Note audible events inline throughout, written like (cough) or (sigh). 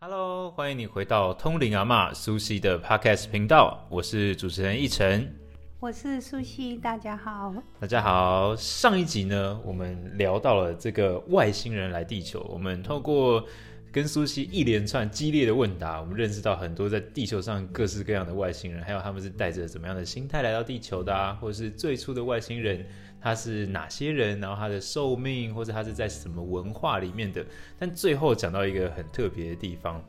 Hello，欢迎你回到通灵阿妈苏西的 Podcast 频道，我是主持人奕晨。我是苏西，大家好。大家好，上一集呢，我们聊到了这个外星人来地球，我们透过跟苏西一连串激烈的问答，我们认识到很多在地球上各式各样的外星人，还有他们是带着怎么样的心态来到地球的啊，或者是最初的外星人他是哪些人，然后他的寿命，或者他是在什么文化里面的。但最后讲到一个很特别的地方，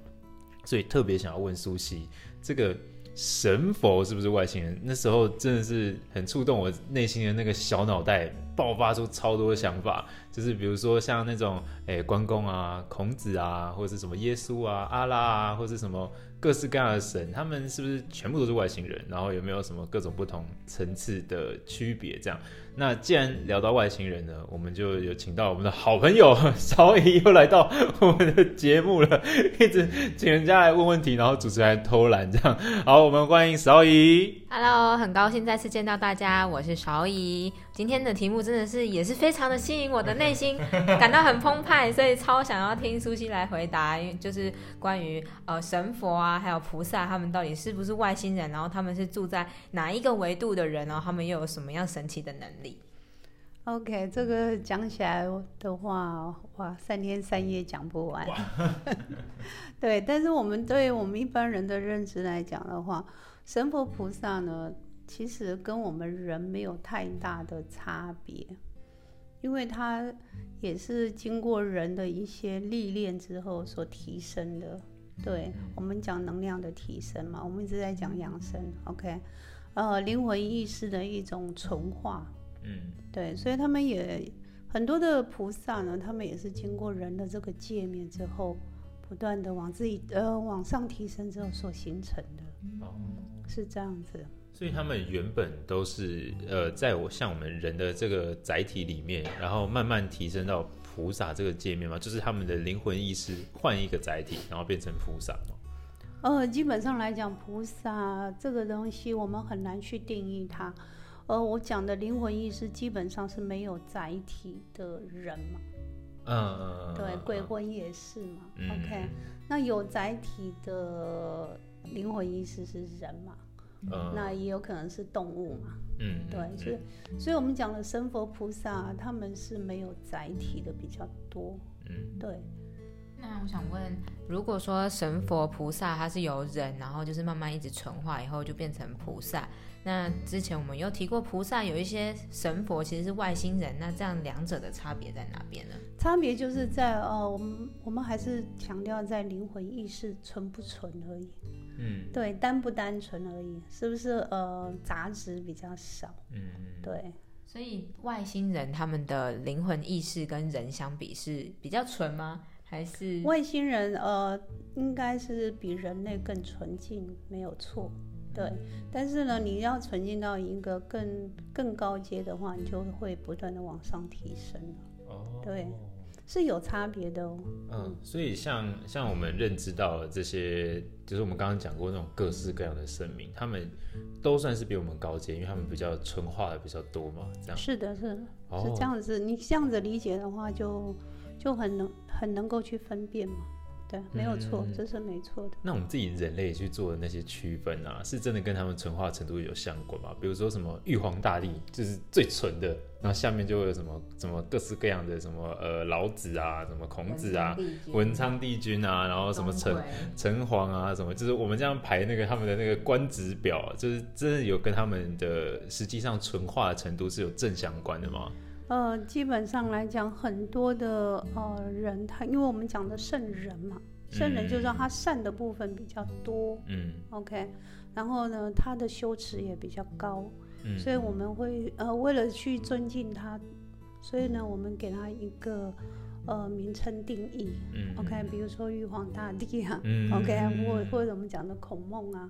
所以特别想要问苏西这个。神佛是不是外星人？那时候真的是很触动我内心的那个小脑袋，爆发出超多想法。就是比如说像那种诶关公啊、孔子啊，或者是什么耶稣啊、阿拉啊，或者是什么各式各样的神，他们是不是全部都是外星人？然后有没有什么各种不同层次的区别？这样。那既然聊到外星人呢，我们就有请到我们的好朋友 (laughs) 邵怡又来到我们的节目了，(laughs) 一直请人家来问问题，然后主持人偷懒这样。好，我们欢迎邵怡。Hello，很高兴再次见到大家，我是邵怡。今天的题目真的是也是非常的吸引我的内心，(laughs) 感到很澎湃，所以超想要听苏西来回答，因为就是关于呃神佛啊，还有菩萨，他们到底是不是外星人，然后他们是住在哪一个维度的人，然后他们又有什么样神奇的能力？OK，这个讲起来的话，哇，三天三夜讲不完。(laughs) 对，但是我们对我们一般人的认知来讲的话，神佛菩萨呢，其实跟我们人没有太大的差别，因为他也是经过人的一些历练之后所提升的。对我们讲能量的提升嘛，我们一直在讲养生。OK，呃，灵魂意识的一种纯化。嗯，对，所以他们也很多的菩萨呢，他们也是经过人的这个界面之后，不断的往自己呃往上提升之后所形成的，哦，是这样子。所以他们原本都是呃，在我像我们人的这个载体里面，然后慢慢提升到菩萨这个界面嘛，就是他们的灵魂意识换一个载体，然后变成菩萨嘛。呃，基本上来讲，菩萨这个东西我们很难去定义它。呃，我讲的灵魂意识基本上是没有载体的人嘛，嗯嗯，对，鬼魂也是嘛，OK，那有载体的灵魂意识是人嘛，嗯，那也有可能是动物嘛，嗯，对，所以，所以我们讲的神佛菩萨，他们是没有载体的比较多，嗯，对。那我想问，如果说神佛菩萨他是由人，然后就是慢慢一直纯化以后就变成菩萨，那之前我们有提过菩萨有一些神佛其实是外星人，那这样两者的差别在哪边呢？差别就是在呃，我们我们还是强调在灵魂意识纯不纯而已，嗯，对，单不单纯而已，是不是呃杂质比较少？嗯，对。所以外星人他们的灵魂意识跟人相比是比较纯吗？还是外星人，呃，应该是比人类更纯净，没有错，对。但是呢，你要纯净到一个更更高阶的话，你就会不断的往上提升了。哦，对，是有差别的哦。嗯，所以像像我们认知到这些，就是我们刚刚讲过那种各式各样的生命，他们都算是比我们高阶，因为他们比较纯化的比较多嘛。这样是的，是是这样子。你这样子理解的话，就。就很能很能够去分辨嘛，对，没有错，这是没错的。那我们自己人类去做的那些区分啊，是真的跟他们纯化程度有相关吗？比如说什么玉皇大帝就是最纯的，然后下面就会有什么什么各式各样的什么呃老子啊，什么孔子啊，文昌帝君啊，然后什么城城隍啊，什么就是我们这样排那个他们的那个官职表，就是真的有跟他们的实际上纯化的程度是有正相关的吗？呃，基本上来讲，很多的呃人，他因为我们讲的圣人嘛，圣人就是他善的部分比较多，嗯，OK，然后呢，他的修持也比较高，嗯，所以。我们会呃为了去尊敬他，所以呢，我们给他一个呃名称定义，嗯，OK，比如说玉皇大帝啊，(laughs) OK，或或者我们讲的孔孟啊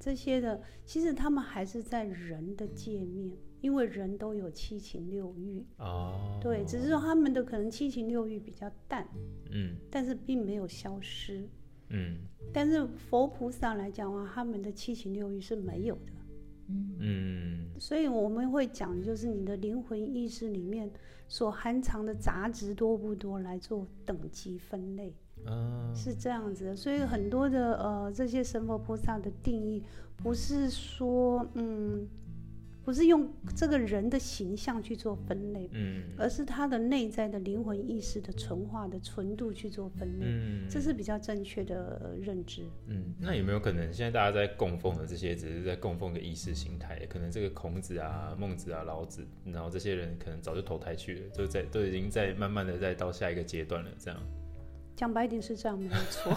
这些的，其实他们还是在人的界面。因为人都有七情六欲。哦，对，只是说他们的可能七情六欲比较淡，嗯，但是并没有消失，嗯，但是佛菩萨来讲的话，他们的七情六欲是没有的，嗯。所以我们会讲，就是你的灵魂意识里面所含藏的杂质多不多，来做等级分类。啊。是这样子的，所以很多的呃这些神佛菩萨的定义，不是说嗯，不是用这个人的形象去做分类，嗯而是他的内在的灵魂意识的纯化的纯度去做分类，嗯这是比较正确的呃认知。嗯，那有没有可能现在大家在供奉的这些，只是在供奉个意识形态？可能这个孔子啊、孟子啊、老子，然后这些人可能早就投胎去了，都在都已经在慢慢的在到下一个阶段了，这样。讲白一点是这样没有错，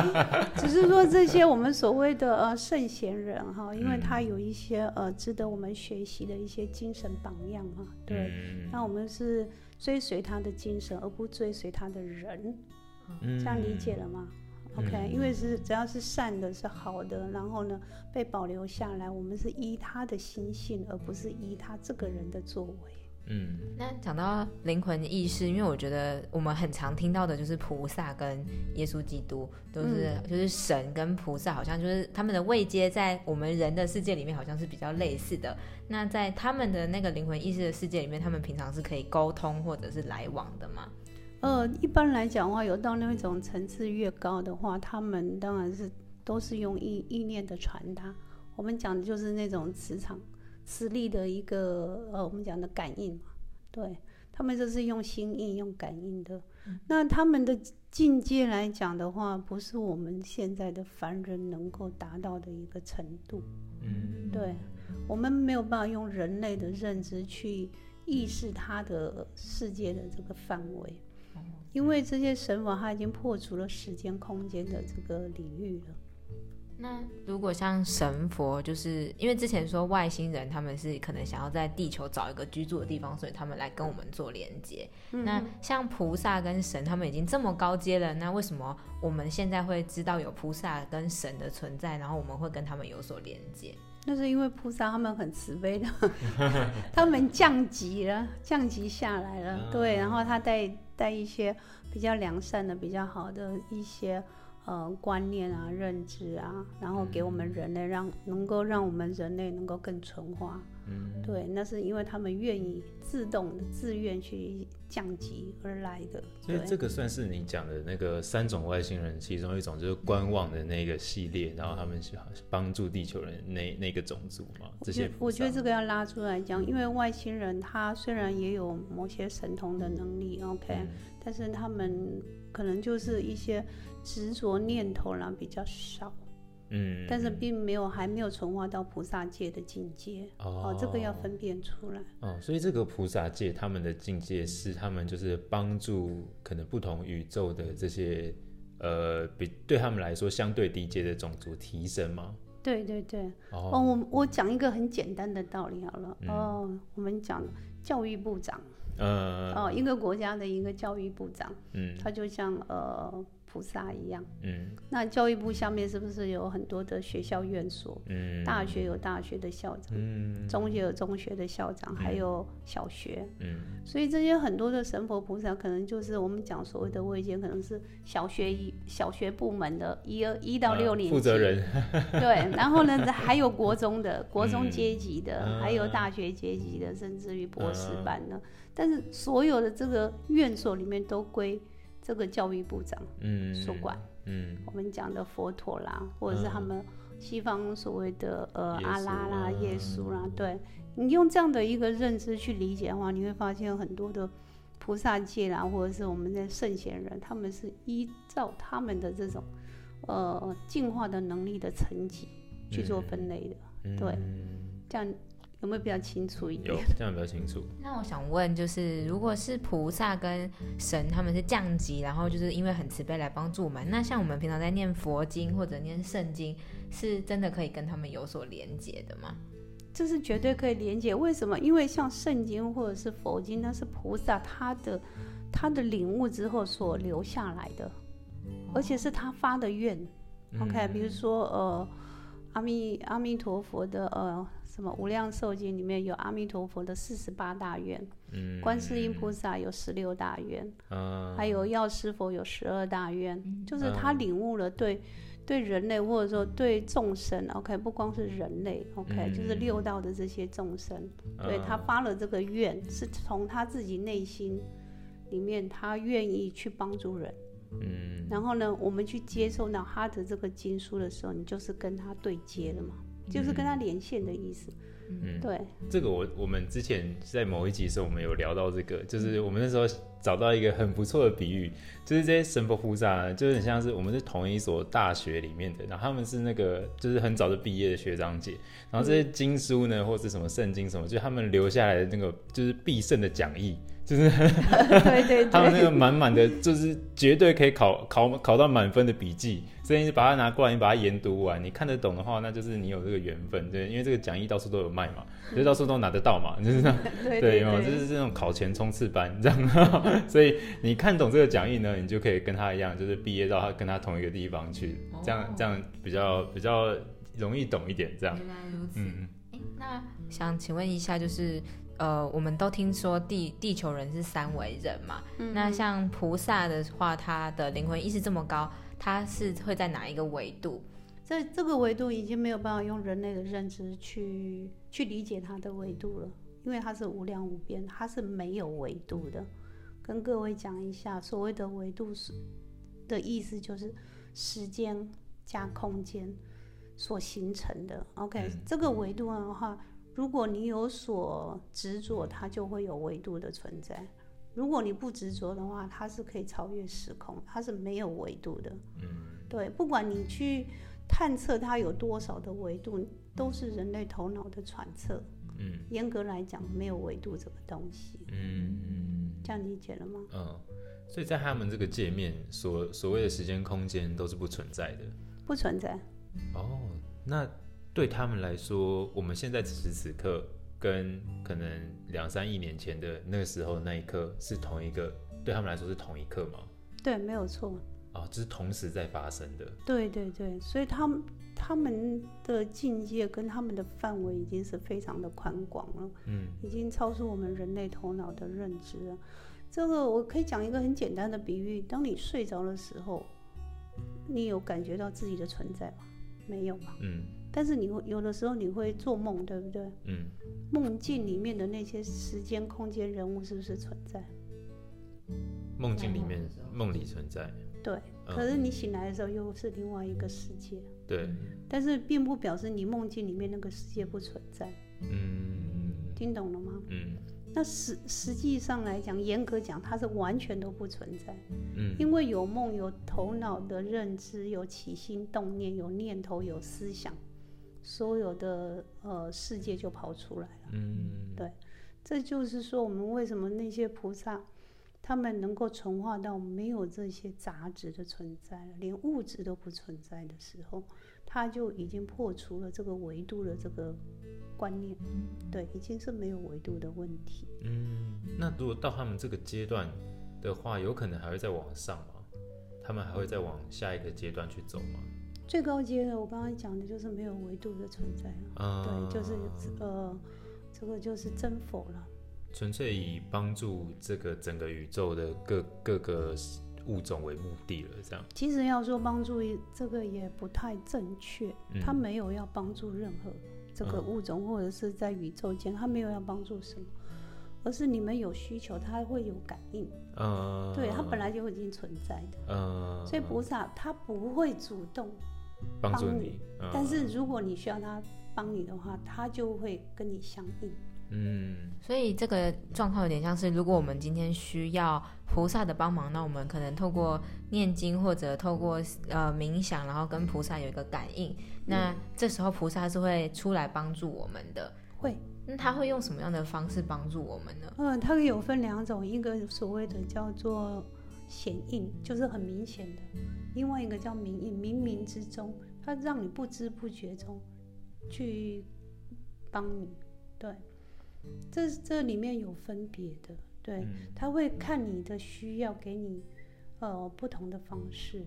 (laughs) 只是说这些我们所谓的呃圣贤人哈，因为他有一些呃值得我们学习的一些精神榜样嘛，对，嗯那我们是追随他的精神，而不追随他的人，嗯这样理解了吗？OK，、嗯因为是只要是善的、是好的，然后呢被保留下来，我们是依他的心性，而不是依他这个人的作为。嗯那讲到灵魂意识，因为我觉得我们很常听到的就是菩萨跟耶稣基督，都是、就是神跟菩萨，好像就是他们的位阶在我们人的世界里面好像是比较类似的。那在他们的那个灵魂意识的世界里面，他们平常是可以沟通或者是来往的吗？呃，一般来讲的话，有到那种层次越高的话，他们当然是都是用意意念的传达。我们讲的就是那种磁场、磁力的一个呃，我们讲的感应嘛，对他们就是用心意、用感应的。那他们的境界来讲的话，不是我们现在的凡人能够达到的一个程度。嗯对，我们没有办法用人类的认知去意识他的世界的这个范围，因为这些神法它已经破除了时间空间的这个领域了。那如果像神佛，就是因为之前说外星人他们是可能想要在地球找一个居住的地方，所以他们来跟我们做连接。那像菩萨跟神，他们已经这么高阶了，那为什么我们现在会知道有菩萨跟神的存在，然后我们会跟他们有所连接？那是因为菩萨他们很慈悲的，(laughs) 他们降级了，降级下来了，对，然后他带带一些比较良善的、比较好的一些呃观念啊、认知啊，然后给我们人类让能够让我们人类能够更纯化，嗯对，那是因为他们愿意自动的、自愿去降级而来的。所以这个算是你讲的那个三种外星人其中一种，就是观望的那个系列，然后他们是帮助地球人那那个种族嘛。这些我觉得这个要拉出来讲，因为外星人他虽然也有某些神通的能力，OK，、嗯但是他们可能就是一些执着念头啦比较少，嗯，但是并没有还没有纯化到菩萨界的境界。哦这个要分辨出来。哦，所以这个菩萨界他们的境界是他们就是帮助可能不同宇宙的这些呃比对他们来说相对低阶的种族提升吗？对对对，哦，哦，我我讲一个很简单的道理好了。嗯哦，我们讲教育部长，呃，哦，一个国家的一个教育部长，嗯。他就像呃菩萨一样。嗯。那教育部下面是不是有很多的学校院所？嗯，大学有大学的校长，嗯。中学有中学的校长，还有小学。嗯。所以这些很多的神佛菩萨，可能就是我们讲所谓的位阶，可能是小学一小学部门的一二一到六呃年级、负责人，(laughs) 对，然后呢，还有国中的国中阶级的，嗯还有大学阶级的，甚至于博士班的。但是所有的这个院所里面都归这个教育部长嗯，所管。嗯我们讲的佛陀啦，或者是他们西方所谓的呃阿拉啦、耶稣啦，对你用这样的一个认知去理解的话，你会发现很多的菩萨界啦，或者是我们的圣贤人，他们是依照他们的这种呃进化的能力的层级去做分类的。嗯对这样有没有比较清楚一点有？这样比较清楚。(laughs) 那我想问，就是如果是菩萨跟神他们是降级，然后就是因为很慈悲来帮助我们，那像我们平常在念佛经或者念圣经，是真的可以跟他们有所连接的吗？这是绝对可以连接。为什么？因为像圣经或者是佛经，那是菩萨他的他的领悟之后所留下来的，而且是他发的愿。OK，比如说呃，阿弥阿弥陀佛的呃什么无量寿经里面有阿弥陀佛的四十八大愿，嗯，观世音菩萨有十六大愿，啊，还有药师佛有十二大愿，就是他领悟了对对人类或者说对众生，OK，不光是人类，OK，、嗯。就是六道的这些众生，对他嗯发了这个愿，是从他自己内心里面，他愿意去帮助人。嗯。然后呢，我们去接受到他的这个经书的时候，你就是跟他对接了嘛，就是跟他连线的意思。嗯，对，这个我我们之前在某一集的时候，我们有聊到这个，就是我们那时候找到一个很不错的比喻，就是这些神佛菩萨呢，就很像是我们是同一所大学里面的，然后他们是那个就是很早就毕业的学长姐，然后这些经书呢，或是什么圣经什么，就他们留下来的那个就是必胜的讲义，就是 (laughs) 对对他们那个，满满的，就是绝对可以考考考到满分的笔记，所以你把它拿过来，你把它研读完，你看得懂的话，那就是你有这个缘分，对，因为这个讲义到处都有卖嘛，就是到处都拿得到嘛，(laughs) 就是这样，对就是这种考前冲刺班这样，(laughs) 所以你看懂这个讲义呢，你就可以跟他一样，就是毕业到他跟他同一个地方去，这样哦。这样比较比较容易懂一点，这样，原来如此。嗯。诶那想请问一下，就是呃，我们都听说地地球人是三维人嘛？嗯那像菩萨的话，他的灵魂意识这么高，他是会在哪一个维度？这这个维度已经没有办法用人类的认知去去理解它的维度了，因为它是无量无边，它是没有维度的。跟各位讲一下，所谓的维度是的意思就是时间加空间所形成的。OK，、嗯这个维度的话，如果你有所执着，它就会有维度的存在。如果你不执着的话，它是可以超越时空，它是没有维度的。嗯对，不管你去探测它有多少的维度，都是人类头脑的揣测。嗯严格来讲，没有维度这个东西，嗯这样理解了吗？嗯，所以在他们这个界面，所所谓的时间空间都是不存在的。不存在。哦，那对他们来说，我们现在此时此刻跟可能两三亿年前的那个时候那一刻是同一个，对他们来说是同一刻吗？对，没有错。哦，这是同时在发生的。对对对，所以他们他们的境界跟他们的范围已经是非常的宽广了，嗯已经超出我们人类头脑的认知了。这个我可以讲一个很简单的比喻：当你睡着的时候，你有感觉到自己的存在吗？没有吧？嗯但是你会有的时候你会做梦，对不对？嗯梦境里面的那些时间、空间、人物是不是存在？梦境里面梦里存在。对。嗯可是你醒来的时候又是另外一个世界，对，但是并不表示你梦境里面那个世界不存在，嗯听懂了吗？嗯那实实际上来讲，严格讲，它是完全都不存在，嗯因为有梦、有头脑的认知、有起心动念、有念头、有思想，所有的呃世界就跑出来了。嗯对这就是说，我们为什么那些菩萨，他们能够纯化到没有这些杂质的存在了，连物质都不存在的时候，他就已经破除了这个维度的这个观念，对，已经是没有维度的问题。嗯，那如果到他们这个阶段的话，有可能还会再往上吗？他们还会再往下一个阶段去走吗？最高阶的，我刚才讲的就是没有维度的存在对，就是呃，这个就是真否了。纯粹以帮助这个整个宇宙的各各个物种为目的了，这样。其实要说帮助这个也不太正确，嗯他没有要帮助任何这个嗯物种，或者是在宇宙间，他没有要帮助什么，而是你们有需求，他会有感应，嗯，对，它本来就已经存在的。嗯，所以菩萨他不会主动，帮助你，嗯但是如果你需要他帮你的话，他就会跟你相应。嗯所以这个状况有点像是，如果我们今天需要菩萨的帮忙，那我们可能透过念经或者透过呃冥想，然后跟菩萨有一个感应。那这时候菩萨是会出来帮助我们的。会，那他会用什么样的方式帮助我们呢？嗯，他有分两种，一个所谓的叫做显应，就是很明显的；另外一个叫冥意，冥冥之中，它让你不知不觉中去帮你。对，这这里面有分别的，对，嗯他会看你的需要，给你呃不同的方式。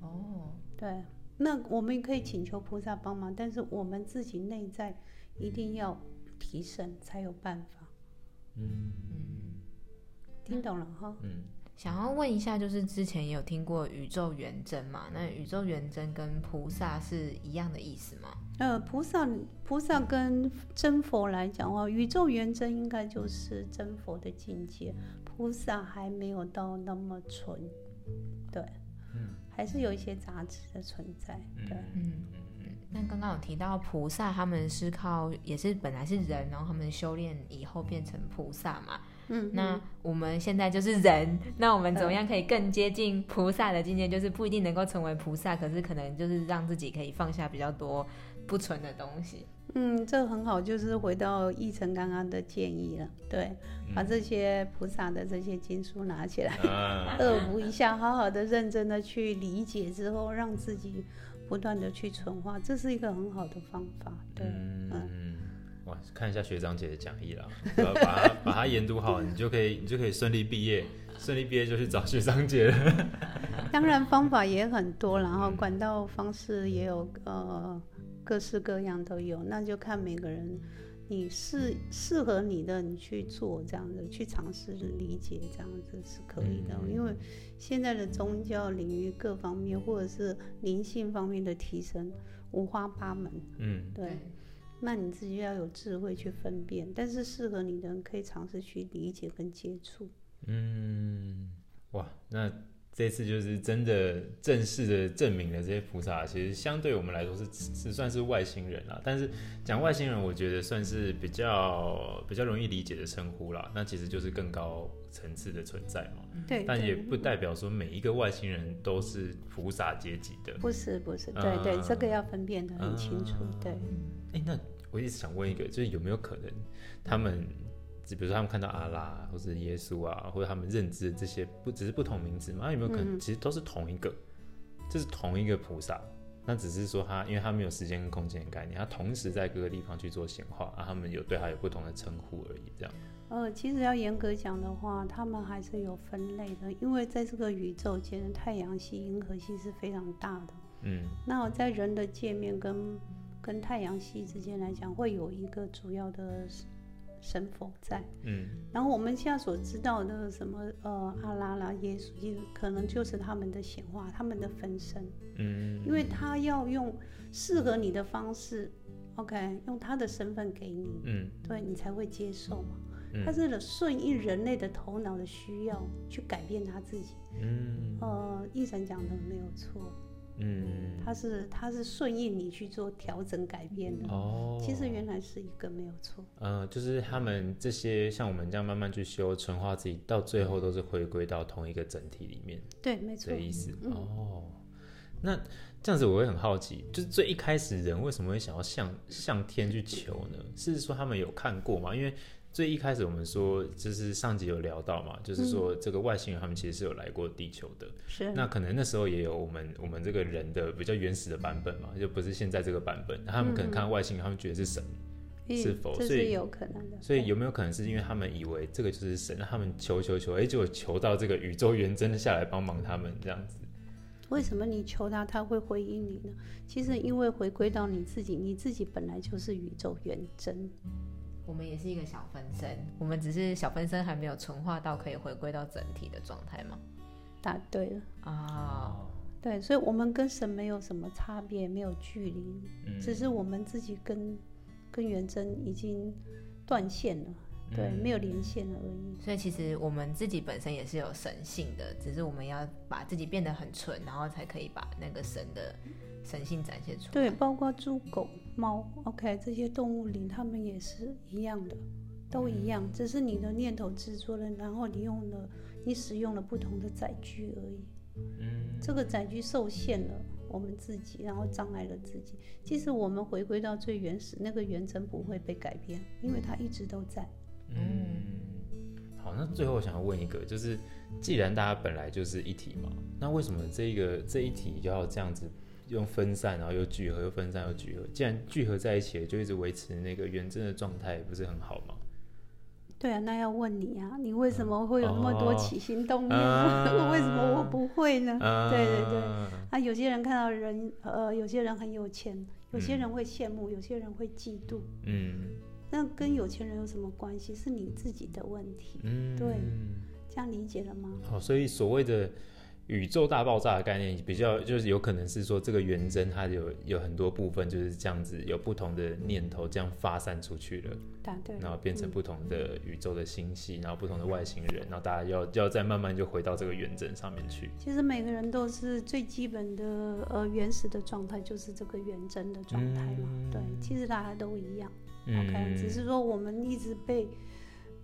哦，对，那我们可以请求菩萨帮忙，但是我们自己内在一定要提升才有办法。嗯嗯，听懂了哈？嗯想要问一下，就是之前也有听过宇宙元真嘛？那宇宙元真跟菩萨是一样的意思吗？呃，菩萨菩萨跟真佛来讲的话，宇宙元真应该就是真佛的境界，菩萨还没有到那么纯，对，嗯还是有一些杂质的存在，对。嗯，那刚刚有提到菩萨，他们是靠也是本来是人，然后他们修炼以后变成菩萨嘛。嗯，那我们现在就是人，那我们怎么样可以更接近菩萨的境界？就是不一定能够成为菩萨，可是可能就是让自己可以放下比较多不纯的东西。嗯，这很好，就是回到义成刚刚的建议了，对，把这些菩萨的这些经书拿起来，啊，(laughs) 恶补一下，好好的、认真的去理解之后，让自己不断的去纯化，这是一个很好的方法，对，嗯。嗯，哇，看一下学长姐的讲义啦，把它把它研读好，你就可以你就可以顺利毕业，顺利毕业就去找学长姐了。(laughs) 当然方法也很多，然后管道方式也有，呃，各式各样都有，那就看每个人。你适适合你的，你去做这样子，去尝试理解这样子是可以的。因为现在的宗教领域各方面，或者是灵性方面的提升五花八门，嗯，对。那你自己要有智慧去分辨，但是适合你的人可以尝试去理解跟接触。嗯，哇，那这次就是真的正式的证明了这些菩萨，其实相对我们来说是是算是外星人啦。但是讲外星人，我觉得算是比较比较容易理解的称呼啦。那其实就是更高层次的存在嘛。对，但也不代表说每一个外星人都是菩萨阶级的。不是不是，对对，这个要分辨的很清楚。对，哎，那我一直想问一个，就是有没有可能他们？比如说他们看到阿拉或者耶稣啊，或者他们认知的这些不只是不同名字嘛？有没有可能其实都是同一个？这是同一个菩萨，那只是说他因为他没有时间跟空间的概念，他同时在各个地方去做显化，啊，他们有对他有不同的称呼而已，这样。呃，其实要严格讲的话，他们还是有分类的，因为在这个宇宙间，太阳系、银河系是非常大的。嗯。那在人的界面跟跟太阳系之间来讲，会有一个主要的。神佛在，嗯，然后我们现在所知道的什么呃阿拉啦耶稣，可能就是他们的显化，他们的分身，嗯，因为他要用适合你的方式，OK，用他的身份给你，嗯，对你才会接受嘛，他是顺应人类的头脑的需要去改变他自己，嗯，呃，医生讲的没有错。嗯，他是它是顺应你去做调整改变的哦。其实原来是一个没有错。嗯，就是他们这些像我们这样慢慢去修纯化自己，到最后都是回归到同一个整体里面。对，没错。的意思哦。那这样子我会很好奇，就是最一开始人为什么会想要向向天去求呢？是说他们有看过吗？因为最一开始我们说，就是上集有聊到嘛，就是说这个外星人他们其实是有来过地球的，是。那可能那时候也有我们我们这个人的比较原始的版本嘛，就不是现在这个版本。他们可能看外星人，他们觉得是神，是否？这是有可能的。所以有没有可能是因为他们以为这个就是神，那他们求求求，哎，结果求到这个宇宙元真的下来帮忙他们这样子？为什么你求他，他会回应你呢？其实因为回归到你自己，你自己本来就是宇宙元真。我们也是一个小分身，我们只是小分身还没有纯化到可以回归到整体的状态嘛？答对了。啊，对，所以我们跟神没有什么差别，没有距离，只是我们自己跟跟元真已经断线了，对，没有连线而已。所以其实我们自己本身也是有神性的，只是我们要把自己变得很纯，然后才可以把那个神的。神性展现出来，对，包括猪、狗、猫，OK，这些动物灵，它们也是一样的，都一样，只是你的念头制作了，然后你用了，你使用了不同的载具而已。嗯，这个载具受限了我们自己，然后障碍了自己。即使我们回归到最原始，那个原真不会被改变，因为它一直都在。嗯，好，那最后我想要问一个，就是既然大家本来就是一体嘛，那为什么这个这一体要这样子？用分散，然后又聚合，又分散又聚合。既然聚合在一起了，就一直维持那个原真的状态，不是很好吗？对啊，那要问你啊，你为什么会有那么多起心动念？(laughs) 为什么我不会呢？对对对。啊，有些人看到人，呃，有些人很有钱，有些人会羡慕，有些人会嫉妒。嗯。那跟有钱人有什么关系？是你自己的问题。嗯。对。这样理解了吗？好，所以所谓的宇宙大爆炸的概念，比较就是有可能是说这个元真它有有很多部分就是这样子，有不同的念头这样发散出去了，答对。然后变成不同的宇宙的星系，然后不同的外星人，然后大家要要再慢慢就回到这个元真上面去。其实每个人都是最基本的呃原始的状态，就是这个元真的状态嘛。嗯对，其实大家都一样。嗯 OK，只是说我们一直被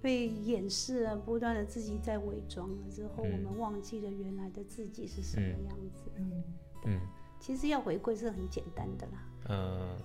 被掩饰了，不断的自己在伪装了之后，嗯。我们忘记了原来的自己是什么样子。嗯。其实要回归是很简单的啦。呃。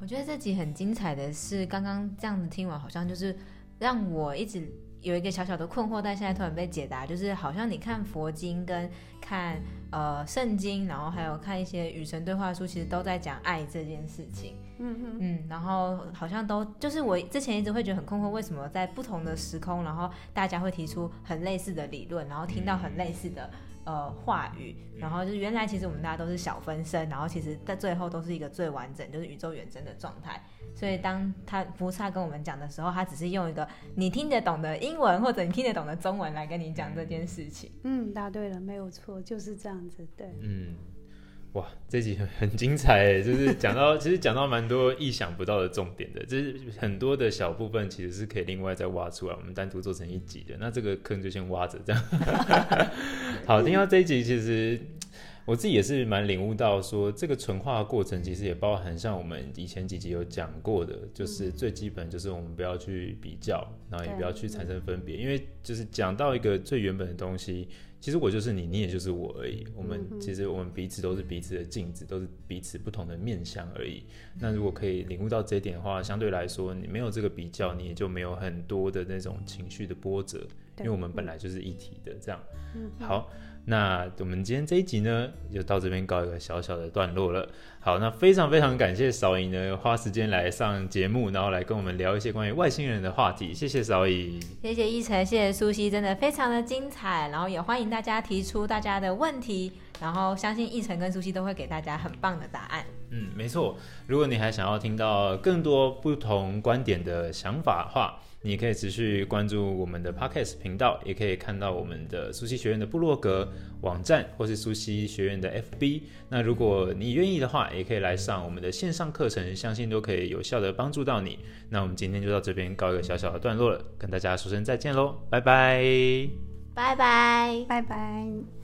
我觉得这集很精彩的是，刚刚这样子听完，好像就是让我一直有一个小小的困惑，但现在突然被解答，就是好像你看佛经跟看呃圣经，然后还有看一些与神对话书，其实都在讲爱这件事情。嗯哼，嗯，然后好像都就是我之前一直会觉得很困惑，为什么在不同的时空，然后大家会提出很类似的理论，然后听到很类似的呃话语，然后就是原来其实我们大家都是小分身，然后其实在最后都是一个最完整，就是宇宙远征的状态。所以当他菩萨跟我们讲的时候，他只是用一个你听得懂的英文或者你听得懂的中文来跟你讲这件事情。嗯，答对了，没有错，就是这样子。对，嗯，哇，这集很很精彩诶，(laughs) 就是讲到 (laughs) 其实讲到蛮多意想不到的重点的，就是很多的小部分其实是可以另外再挖出来，我们单独做成一集的。那这个坑就先挖着这样。(laughs) 好，听到这一集，其实我自己也是蛮领悟到说，这个纯化的过程其实也包含像我们以前几集有讲过的，就是最基本就是我们不要去比较，然后也不要去产生分别，因为就是讲到一个最原本的东西。其实我就是你，你也就是我而已。我们其实我们彼此都是彼此的镜子，都是彼此不同的面相而已。那如果可以领悟到这一点的话，相对来说，你没有这个比较，你也就没有很多的那种情绪的波折，因为我们本来就是一体的。这样，好，那我们今天这一集呢，就到这边告一个小小的段落了。好，那非常非常感谢少颖呢，花时间来上节目，然后来跟我们聊一些关于外星人的话题。谢谢少颖。谢谢一晨，谢谢苏西，真的非常的精彩。然后也欢迎大家提出大家的问题，然后相信奕晨跟苏西都会给大家很棒的答案。嗯，没错。如果你还想要听到更多不同观点的想法的话，你可以持续关注我们的 Podcast 频道，也可以看到我们的苏西学院的部落格网站，或是苏西学院的 FB。那如果你愿意的话，也可以来上我们的线上课程，相信都可以有效的帮助到你。那我们今天就到这边告一个小小的段落了，跟大家说声再见喽，拜拜。拜拜。拜拜。